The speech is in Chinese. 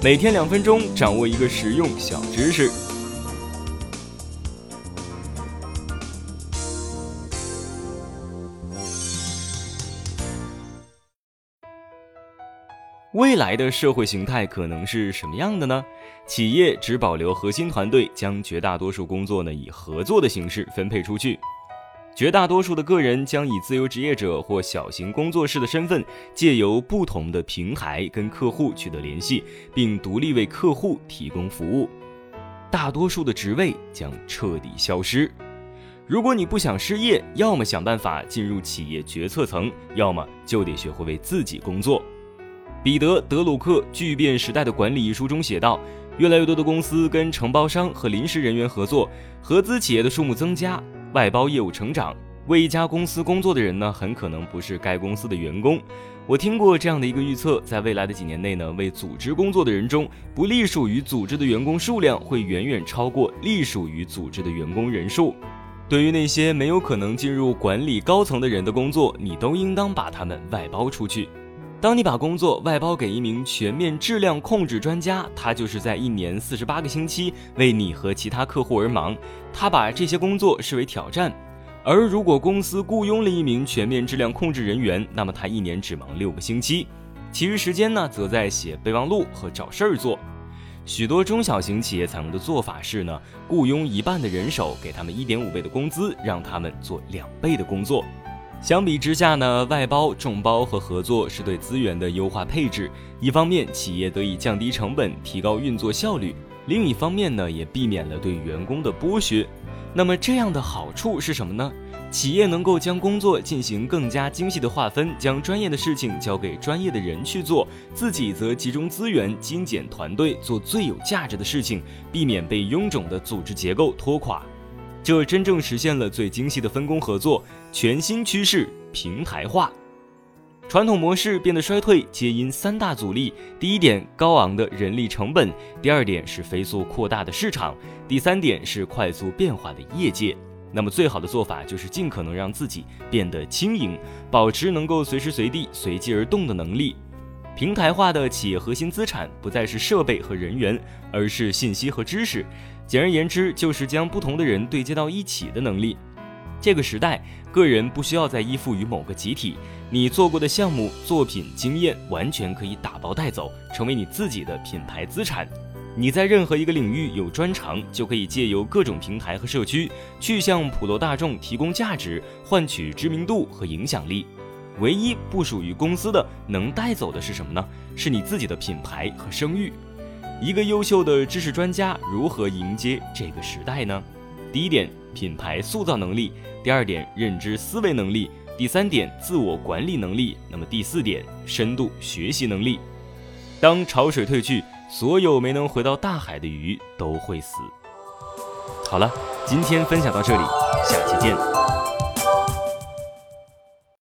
每天两分钟，掌握一个实用小知识。未来的社会形态可能是什么样的呢？企业只保留核心团队，将绝大多数工作呢以合作的形式分配出去。绝大多数的个人将以自由职业者或小型工作室的身份，借由不同的平台跟客户取得联系，并独立为客户提供服务。大多数的职位将彻底消失。如果你不想失业，要么想办法进入企业决策层，要么就得学会为自己工作。彼得·德鲁克《巨变时代的管理》一书中写道：“越来越多的公司跟承包商和临时人员合作，合资企业的数目增加。”外包业务成长，为一家公司工作的人呢，很可能不是该公司的员工。我听过这样的一个预测，在未来的几年内呢，为组织工作的人中，不隶属于组织的员工数量会远远超过隶属于组织的员工人数。对于那些没有可能进入管理高层的人的工作，你都应当把他们外包出去。当你把工作外包给一名全面质量控制专家，他就是在一年四十八个星期为你和其他客户而忙。他把这些工作视为挑战。而如果公司雇佣了一名全面质量控制人员，那么他一年只忙六个星期，其余时间呢，则在写备忘录和找事儿做。许多中小型企业采用的做法是呢，雇佣一半的人手，给他们一点五倍的工资，让他们做两倍的工作。相比之下呢，外包、众包和合作是对资源的优化配置。一方面，企业得以降低成本，提高运作效率；另一方面呢，也避免了对员工的剥削。那么，这样的好处是什么呢？企业能够将工作进行更加精细的划分，将专业的事情交给专业的人去做，自己则集中资源、精简团队，做最有价值的事情，避免被臃肿的组织结构拖垮。这真正实现了最精细的分工合作。全新趋势平台化，传统模式变得衰退，皆因三大阻力：第一点，高昂的人力成本；第二点是飞速扩大的市场；第三点是快速变化的业界。那么，最好的做法就是尽可能让自己变得轻盈，保持能够随时随地随机而动的能力。平台化的企业核心资产不再是设备和人员，而是信息和知识。简而言之，就是将不同的人对接到一起的能力。这个时代，个人不需要再依附于某个集体，你做过的项目、作品、经验，完全可以打包带走，成为你自己的品牌资产。你在任何一个领域有专长，就可以借由各种平台和社区，去向普罗大众提供价值，换取知名度和影响力。唯一不属于公司的，能带走的是什么呢？是你自己的品牌和声誉。一个优秀的知识专家如何迎接这个时代呢？第一点，品牌塑造能力；第二点，认知思维能力；第三点，自我管理能力；那么第四点，深度学习能力。当潮水退去，所有没能回到大海的鱼都会死。好了，今天分享到这里，下期见。